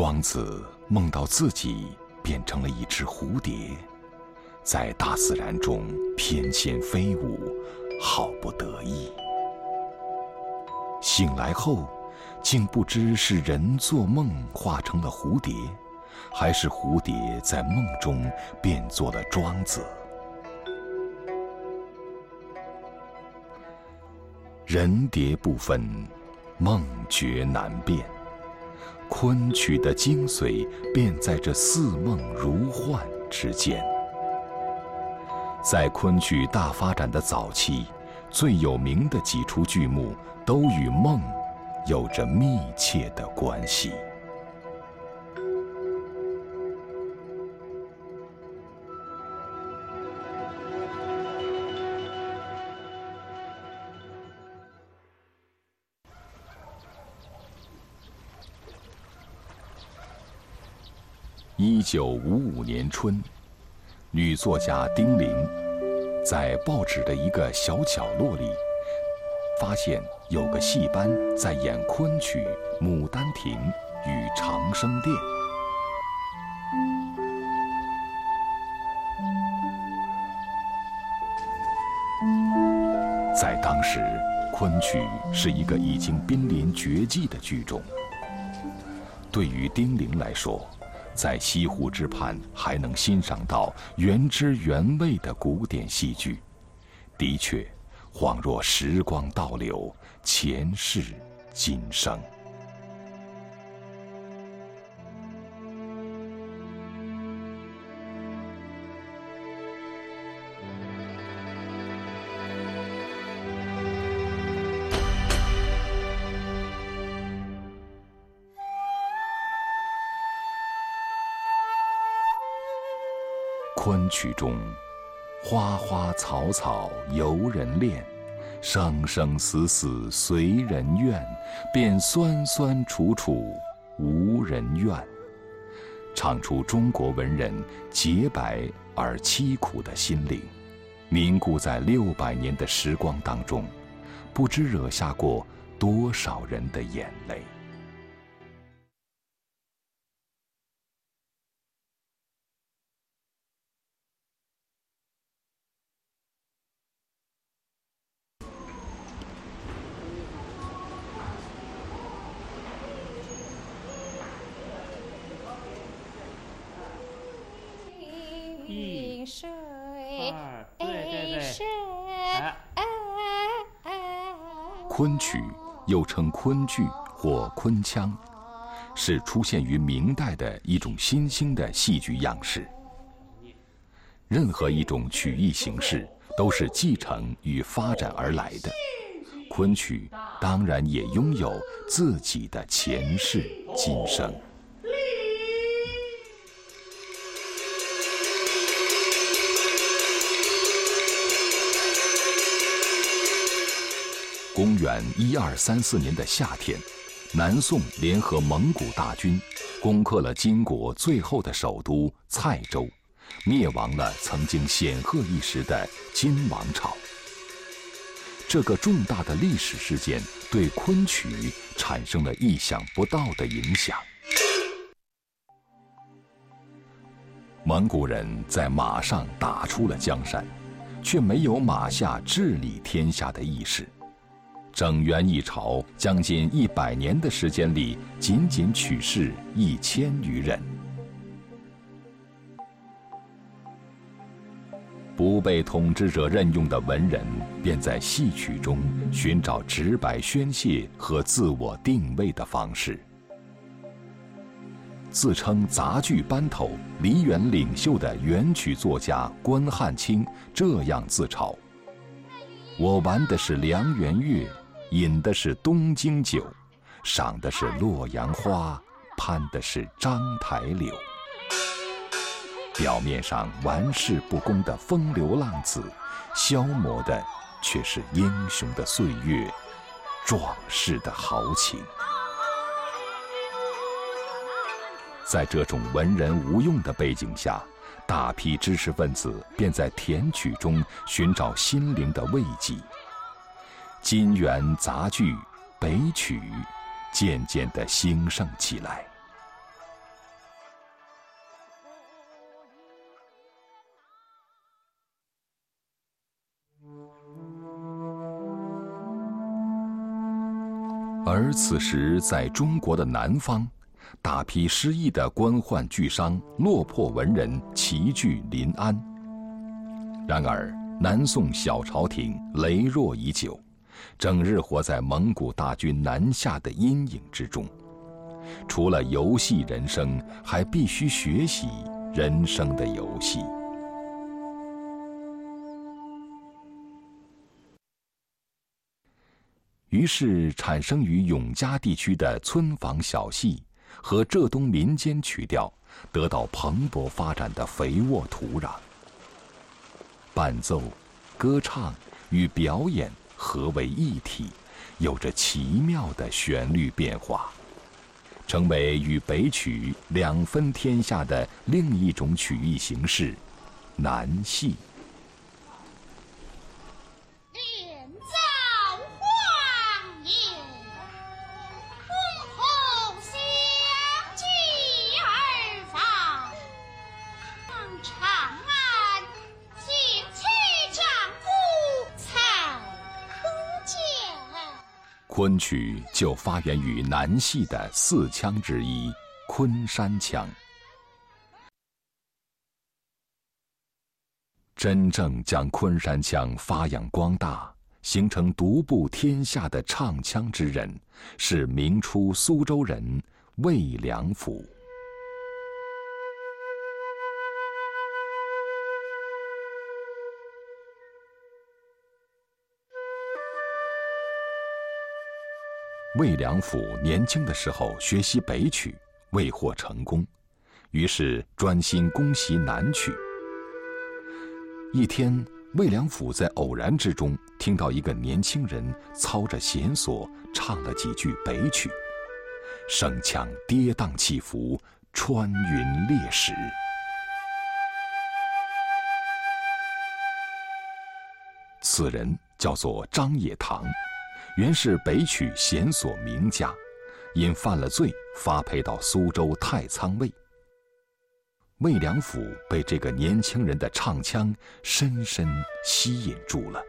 庄子梦到自己变成了一只蝴蝶，在大自然中翩跹飞舞，好不得意。醒来后，竟不知是人做梦化成了蝴蝶，还是蝴蝶在梦中变作了庄子。人蝶不分，梦觉难辨。昆曲的精髓便在这似梦如幻之间。在昆曲大发展的早期，最有名的几出剧目都与梦有着密切的关系。一九五五年春，女作家丁玲在报纸的一个小角落里，发现有个戏班在演昆曲《牡丹亭》与长生殿。在当时，昆曲是一个已经濒临绝迹的剧种。对于丁玲来说，在西湖之畔还能欣赏到原汁原味的古典戏剧，的确，恍若时光倒流，前世今生。曲中，花花草草由人恋，生生死死随人愿，便酸酸楚楚无人怨。唱出中国文人洁白而凄苦的心灵，凝固在六百年的时光当中，不知惹下过多少人的眼泪。昆曲又称昆剧或昆腔，是出现于明代的一种新兴的戏剧样式。任何一种曲艺形式都是继承与发展而来的，昆曲当然也拥有自己的前世今生。元一二三四年的夏天，南宋联合蒙古大军，攻克了金国最后的首都蔡州，灭亡了曾经显赫一时的金王朝。这个重大的历史事件对昆曲产生了意想不到的影响。蒙古人在马上打出了江山，却没有马下治理天下的意识。整元一朝将近一百年的时间里，仅仅取士一千余人。不被统治者任用的文人，便在戏曲中寻找直白宣泄和自我定位的方式。自称杂剧班头、梨园领袖的元曲作家关汉卿这样自嘲：“我玩的是梁元乐。”饮的是东京酒，赏的是洛阳花，攀的是章台柳。表面上玩世不恭的风流浪子，消磨的却是英雄的岁月，壮士的豪情。在这种文人无用的背景下，大批知识分子便在填曲中寻找心灵的慰藉。金元杂剧北曲渐渐地兴盛起来。而此时在中国的南方大批失意的官宦巨商落魄文人齐聚临安。然而南宋小朝廷羸弱已久整日活在蒙古大军南下的阴影之中。除了游戏人生，还必须学习人生的游戏。于是，产生于永嘉地区的村坊小戏和浙东民间曲调，得到蓬勃发展的肥沃土壤。伴奏、歌唱与表演合为一体，有着奇妙的旋律变化，成为与北曲两分天下的另一种曲艺形式——南戏。昆曲就发源于南戏的四腔之一——昆山腔。真正将昆山腔发扬光大、形成独步天下的唱腔之人，是明初苏州人魏良辅。魏良辅年轻的时候学习北曲，未获成功，于是专心攻习南曲。一天，魏良辅在偶然之中听到一个年轻人操着弦索唱了几句北曲，声腔跌宕起伏，穿云裂石。此人叫做张野堂。原是北曲弦索名家，因犯了罪，发配到苏州太仓卫。魏良辅被这个年轻人的唱腔深深吸引住了。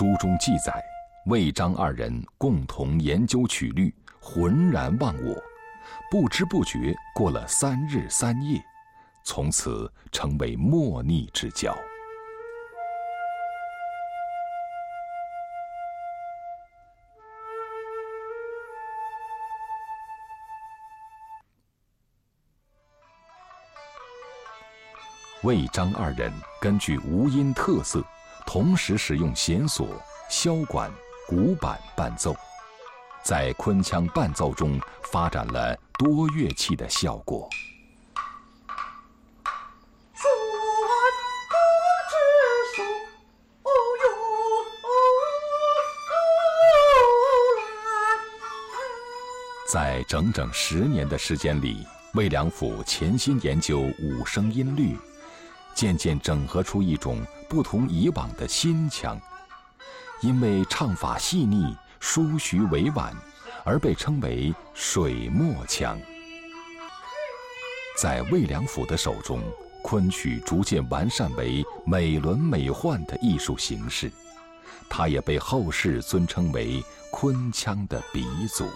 书中记载，魏张二人共同研究曲律，浑然忘我，不知不觉过了三日三夜，从此成为莫逆之交。魏张二人根据吴音特色。同时使用弦索、箫管、鼓板伴奏，在昆腔伴奏中发展了多乐器的效果。在整整十年的时间里，魏良辅潜心研究五声音律，渐渐整合出一种。不同以往的新腔，因为唱法细腻、舒徐委婉，而被称为水墨腔。在魏良辅的手中，昆曲逐渐完善为美轮美奂的艺术形式，他也被后世尊称为昆腔的鼻祖。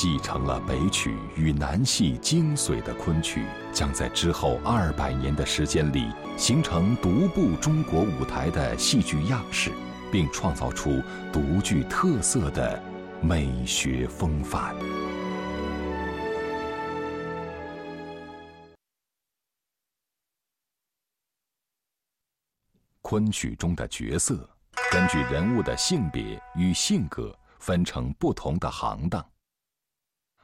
继承了北曲与南戏精髓的昆曲，将在之后二百年的时间里形成独步中国舞台的戏剧样式，并创造出独具特色的美学风范。昆曲中的角色，根据人物的性别与性格，分成不同的行当。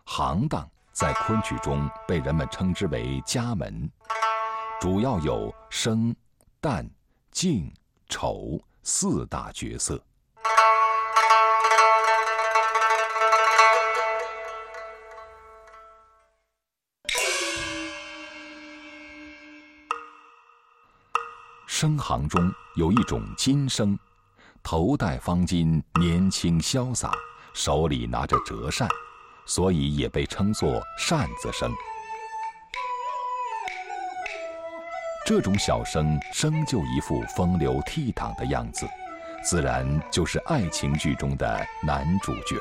行当在昆曲中被人们称之为家门，主要有生、旦、净、丑四大角色。生行中有一种金生，头戴方巾，年轻潇洒，手里拿着折扇，所以也被称作扇子生。这种小生生就一副风流倜傥的样子，自然就是爱情剧中的男主角。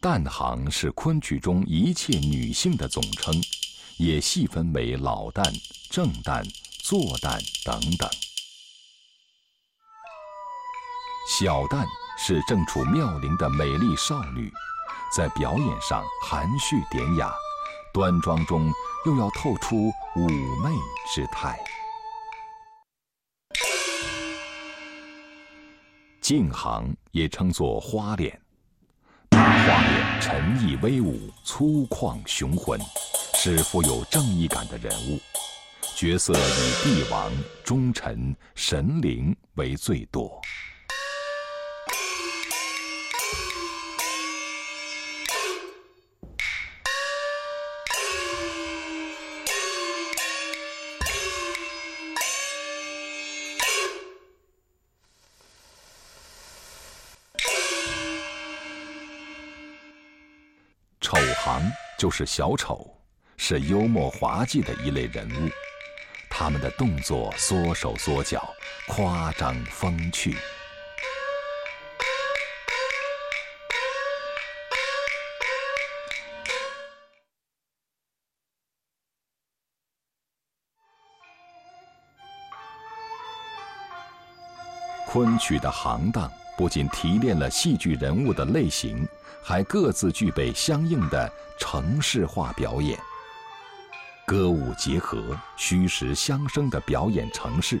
旦行是昆曲中一切女性的总称，也细分为老旦、正旦、坐旦等等。小旦是正处妙龄的美丽少女，在表演上含蓄典雅，端庄中又要透出妩媚之态。净行也称作花脸。大花脸沉毅威武、粗犷雄浑，是富有正义感的人物。角色以帝王、忠臣、神灵为最多。就是小丑，是幽默滑稽的一类人物。他们的动作缩手缩脚，夸张风趣。昆曲的行当不仅提炼了戏剧人物的类型。还各自具备相应的程式化表演，歌舞结合、虚实相生的表演程式，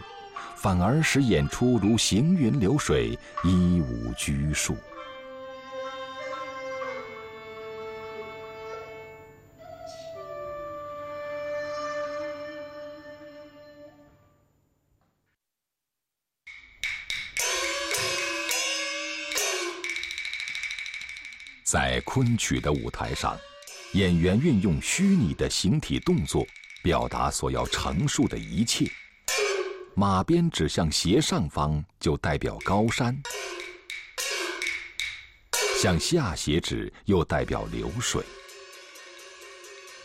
反而使演出如行云流水、一无拘束。在昆曲的舞台上，演员运用虚拟的形体动作，表达所要陈述的一切。马鞭指向斜上方，就代表高山；向下斜指，又代表流水。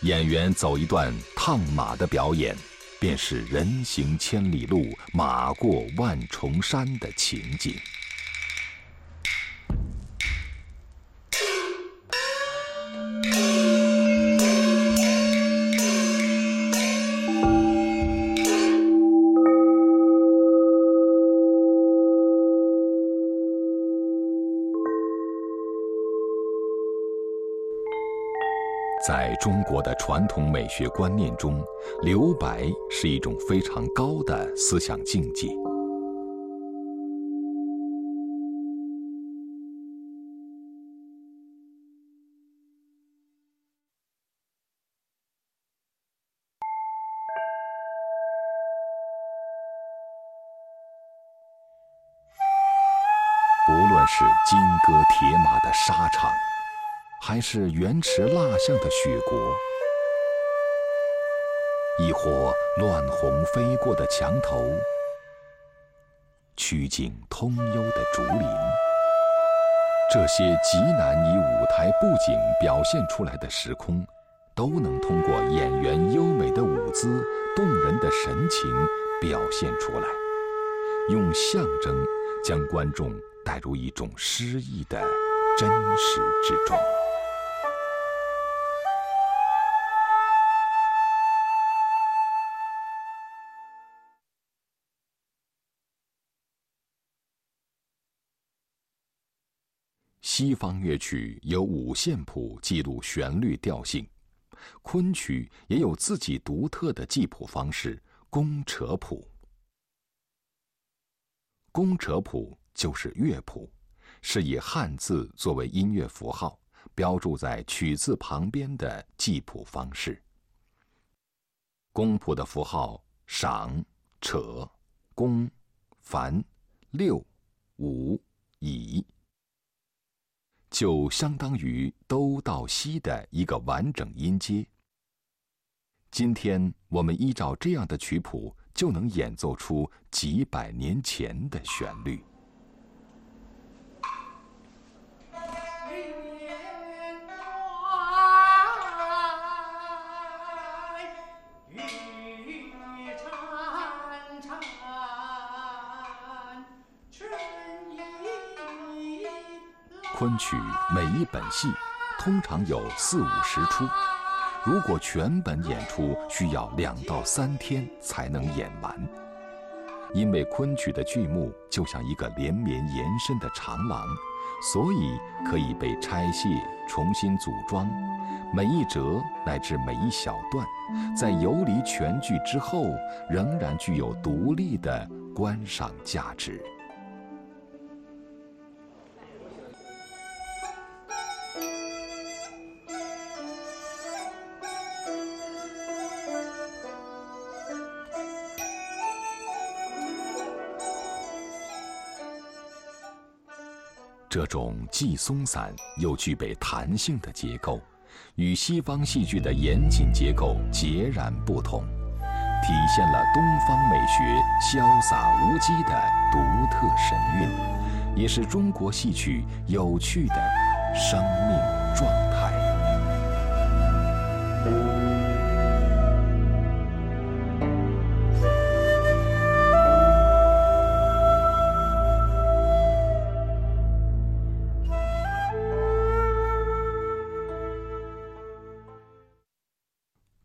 演员走一段烫马的表演，便是人行千里路，马过万重山的情景。在中国的传统美学观念中，留白是一种非常高的思想境界。不论是金戈铁马的沙场。还是原驰蜡象的雪国，亦或乱红飞过的墙头，曲径通幽的竹林，这些极难以舞台布景表现出来的时空，都能通过演员优美的舞姿、动人的神情表现出来，用象征将观众带入一种诗意的真实之中。西方乐曲有五线谱记录旋律调性，昆曲也有自己独特的记谱方式——宫扯谱。宫扯谱就是乐谱，是以汉字作为音乐符号，标注在曲字旁边的记谱方式。宫谱的符号赏、扯、宫、繁、六、五、乙，就相当于东到西的一个完整音阶。今天我们依照这样的曲谱，就能演奏出几百年前的旋律。昆曲每一本戏通常有四五十出，如果全本演出，需要两到三天才能演完。因为昆曲的剧目就像一个连绵延伸的长廊，所以可以被拆卸、重新组装。每一折乃至每一小段，在游离全剧之后，仍然具有独立的观赏价值。这种既松散又具备弹性的结构，与西方戏剧的严谨结构截然不同，体现了东方美学潇洒无羁的独特神韵，也是中国戏曲有趣的生命状态。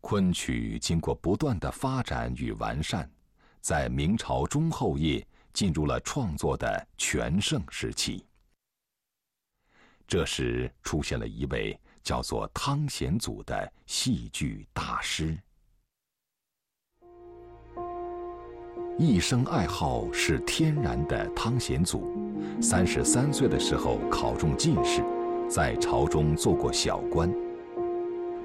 昆曲经过不断的发展与完善，在明朝中后叶进入了创作的全盛时期。这时出现了一位叫做汤显祖的戏剧大师。一生爱好是天然的汤显祖，三十三岁的时候考中进士，在朝中做过小官。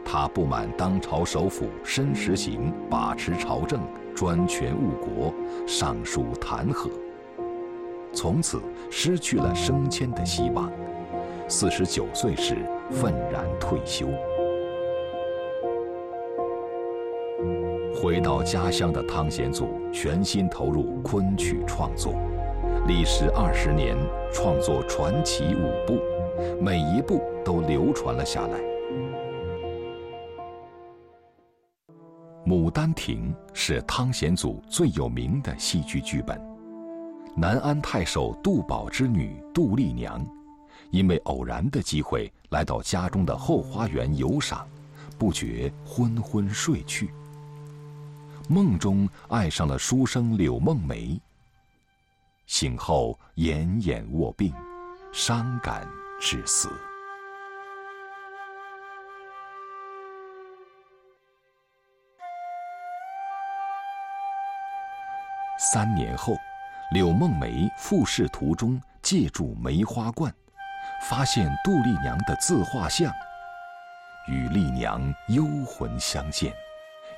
他不满当朝首辅申时行把持朝政、专权误国，上书弹劾，从此失去了升迁的希望。四十九岁时愤然退休。回到家乡的汤显祖全心投入昆曲创作，历时二十年，创作传奇五部，每一部都流传了下来。《牡丹亭》是汤显祖最有名的戏剧剧本。南安太守杜宝之女杜丽娘，因为偶然的机会来到家中的后花园游赏，不觉昏昏睡去。梦中爱上了书生柳梦梅。醒后奄奄卧病，伤感致死。三年后，柳梦梅复试途中借助梅花罐，发现杜丽娘的自画像，与丽娘幽魂相见，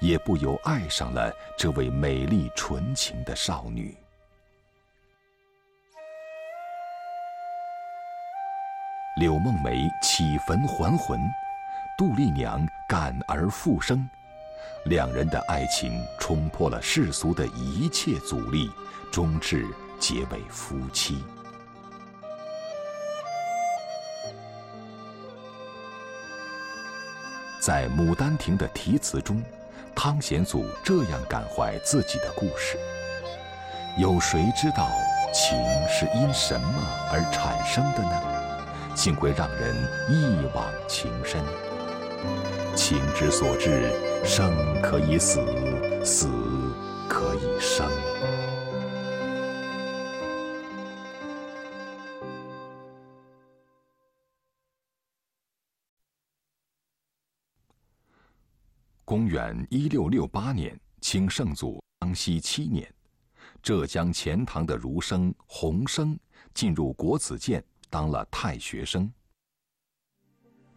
也不由爱上了这位美丽纯情的少女。柳梦梅起坟还魂，杜丽娘感而复生。两人的爱情冲破了世俗的一切阻力，终至结为夫妻。在《牡丹亭》的题词中，汤显祖这样感怀自己的故事：有谁知道情是因什么而产生的呢？竟会让人一往情深。情之所至，生可以死，死可以生。公元一六六八年，清圣祖康熙七年，浙江钱塘的儒生洪生进入国子监当了太学生。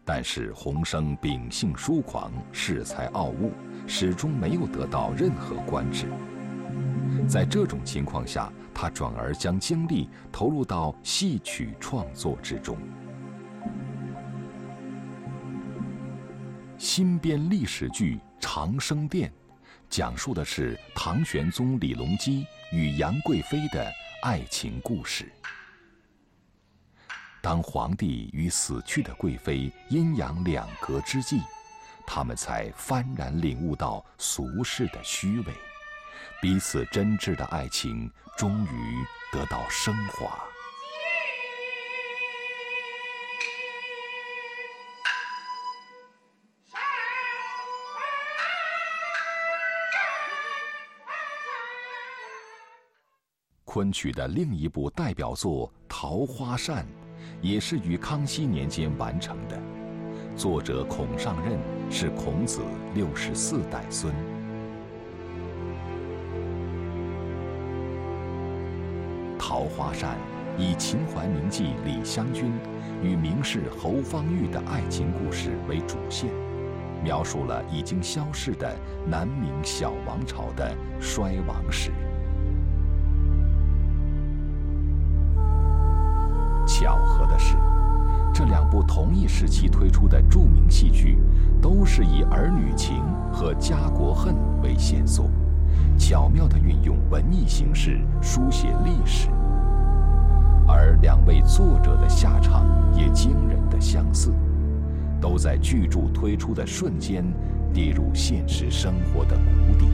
但是洪生秉性疏狂，恃才傲物，始终没有得到任何官职。在这种情况下，他转而将精力投入到戏曲创作之中。新编历史剧《长生殿》，讲述的是唐玄宗李隆基与杨贵妃的爱情故事。当皇帝与死去的贵妃阴阳两隔之际，他们才幡然领悟到俗世的虚伪，彼此真挚的爱情终于得到升华。昆曲的另一部代表作《桃花扇》，也是于康熙年间完成的。作者孔尚任是孔子六十四代孙。《桃花扇》以秦淮名妓李香君与名士侯方域的爱情故事为主线，描述了已经消逝的南明小王朝的衰亡史。部同一时期推出的著名戏剧，都是以儿女情和家国恨为线索，巧妙地运用文艺形式书写历史。而两位作者的下场也惊人的相似，都在巨著推出的瞬间跌入现实生活的谷底。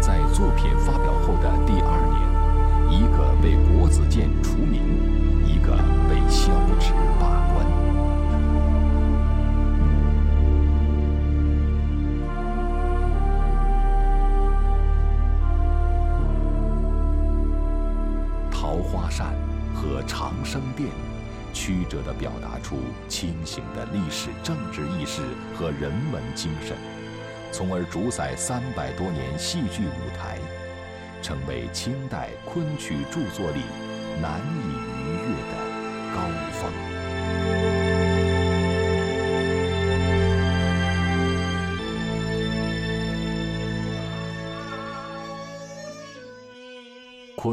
在作品发表后的第二年，一个被国子监除名。一个长生殿，曲折地表达出清醒的历史政治意识和人文精神，从而主宰三百多年戏剧舞台，成为清代昆曲著作里难以。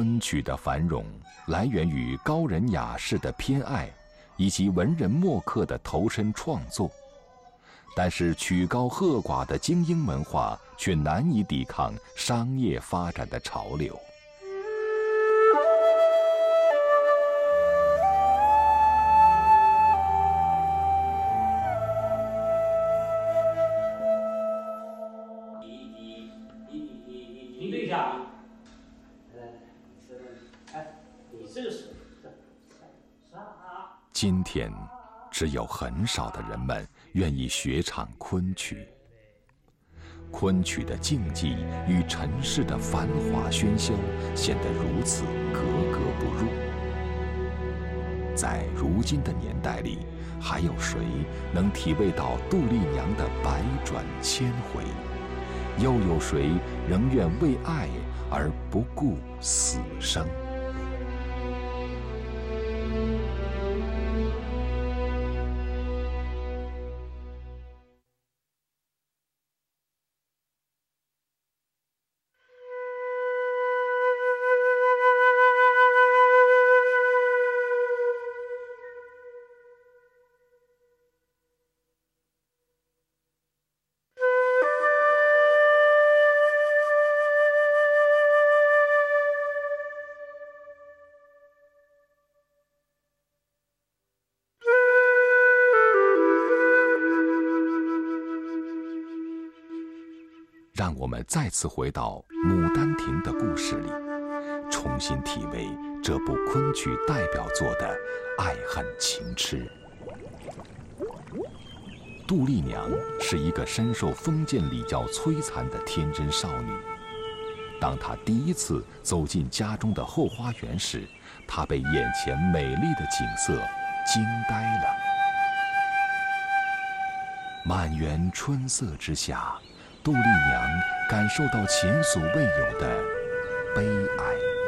昆曲的繁荣来源于高人雅士的偏爱，以及文人墨客的投身创作，但是曲高和寡的精英文化却难以抵抗商业发展的潮流。天，只有很少的人们愿意学唱昆曲。昆曲的静寂与尘世的繁华喧嚣显得如此格格不入。在如今的年代里，还有谁能体味到杜丽娘的百转千回？又有谁仍愿为爱而不顾死生？我们再次回到《牡丹亭》的故事里，重新体味这部昆曲代表作的爱恨情痴。杜丽娘是一个深受封建礼教摧残的天真少女。当她第一次走进家中的后花园时，她被眼前美丽的景色惊呆了。满园春色之下。杜丽娘感受到前所未有的悲哀。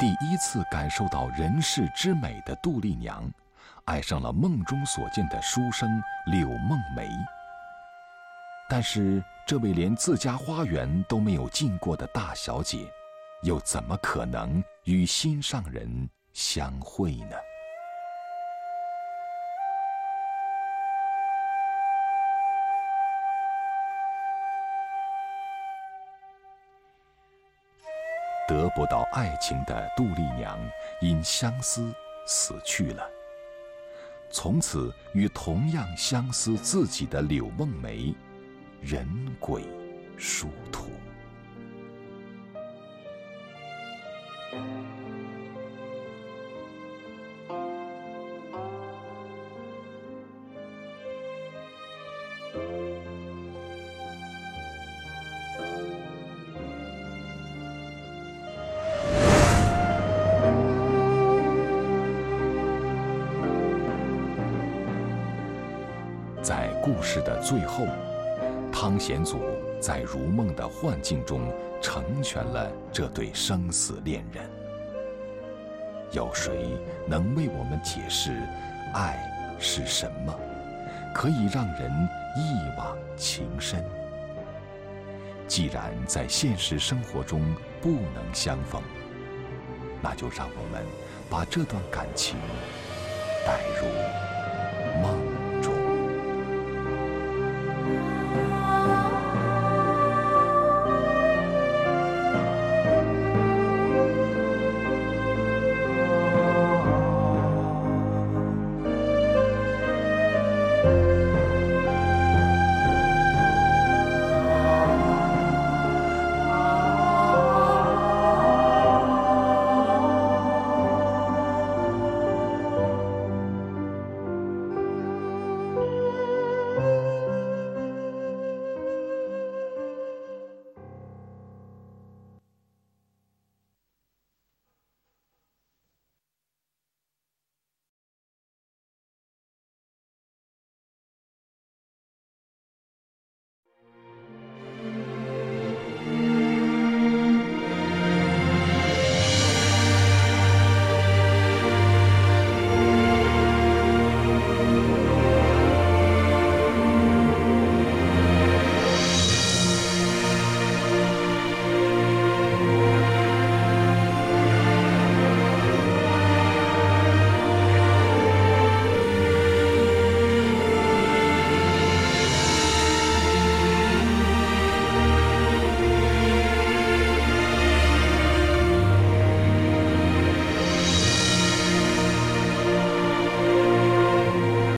第一次感受到人世之美的杜丽娘，爱上了梦中所见的书生柳梦梅。但是，这位连自家花园都没有进过的大小姐，又怎么可能与心上人相会呢？不到爱情的杜丽娘，因相思死去了。从此，与同样相思自己的柳梦梅，人鬼殊途。故事的最后，汤显祖在如梦的幻境中成全了这对生死恋人。有谁能为我们解释爱是什么，可以让人一往情深？既然在现实生活中不能相逢，那就让我们把这段感情带入。